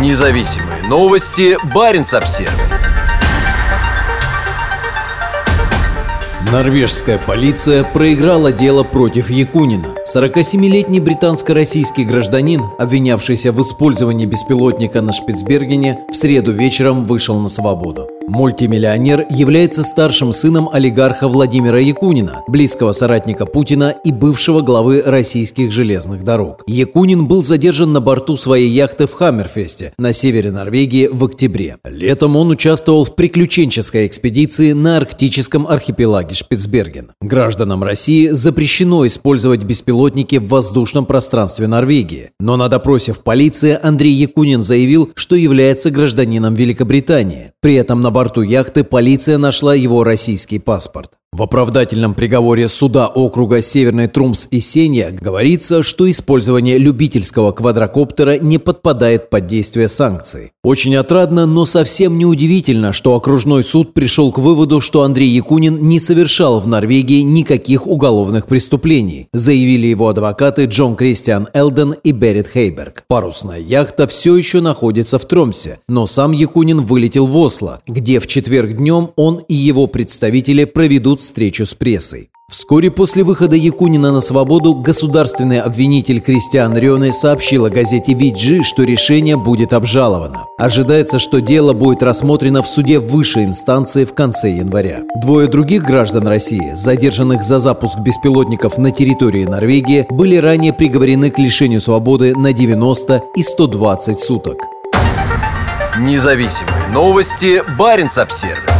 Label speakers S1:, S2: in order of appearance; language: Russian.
S1: Независимые новости. Барин обсерва
S2: Норвежская полиция проиграла дело против Якунина. 47-летний британско-российский гражданин, обвинявшийся в использовании беспилотника на Шпицбергене, в среду вечером вышел на свободу. Мультимиллионер является старшим сыном олигарха Владимира Якунина, близкого соратника Путина и бывшего главы российских железных дорог. Якунин был задержан на борту своей яхты в Хаммерфесте на севере Норвегии в октябре. Летом он участвовал в приключенческой экспедиции на арктическом архипелаге Шпицберген. Гражданам России запрещено использовать беспилотники в воздушном пространстве Норвегии. Но на допросе в полиции Андрей Якунин заявил, что является гражданином Великобритании. При этом на борту яхты полиция нашла его российский паспорт. В оправдательном приговоре суда округа Северный Трумс и Сенья говорится, что использование любительского квадрокоптера не подпадает под действие санкций. Очень отрадно, но совсем не удивительно, что окружной суд пришел к выводу, что Андрей Якунин не совершал в Норвегии никаких уголовных преступлений, заявили его адвокаты Джон Кристиан Элден и Берет Хейберг. Парусная яхта все еще находится в Тромсе, но сам Якунин вылетел в Осло, где в четверг днем он и его представители проведут встречу с прессой. Вскоре после выхода Якунина на свободу государственный обвинитель Кристиан Рёне сообщил о газете «Виджи», что решение будет обжаловано. Ожидается, что дело будет рассмотрено в суде высшей инстанции в конце января. Двое других граждан России, задержанных за запуск беспилотников на территории Норвегии, были ранее приговорены к лишению свободы на 90 и 120 суток.
S1: Независимые новости. Барин обсервис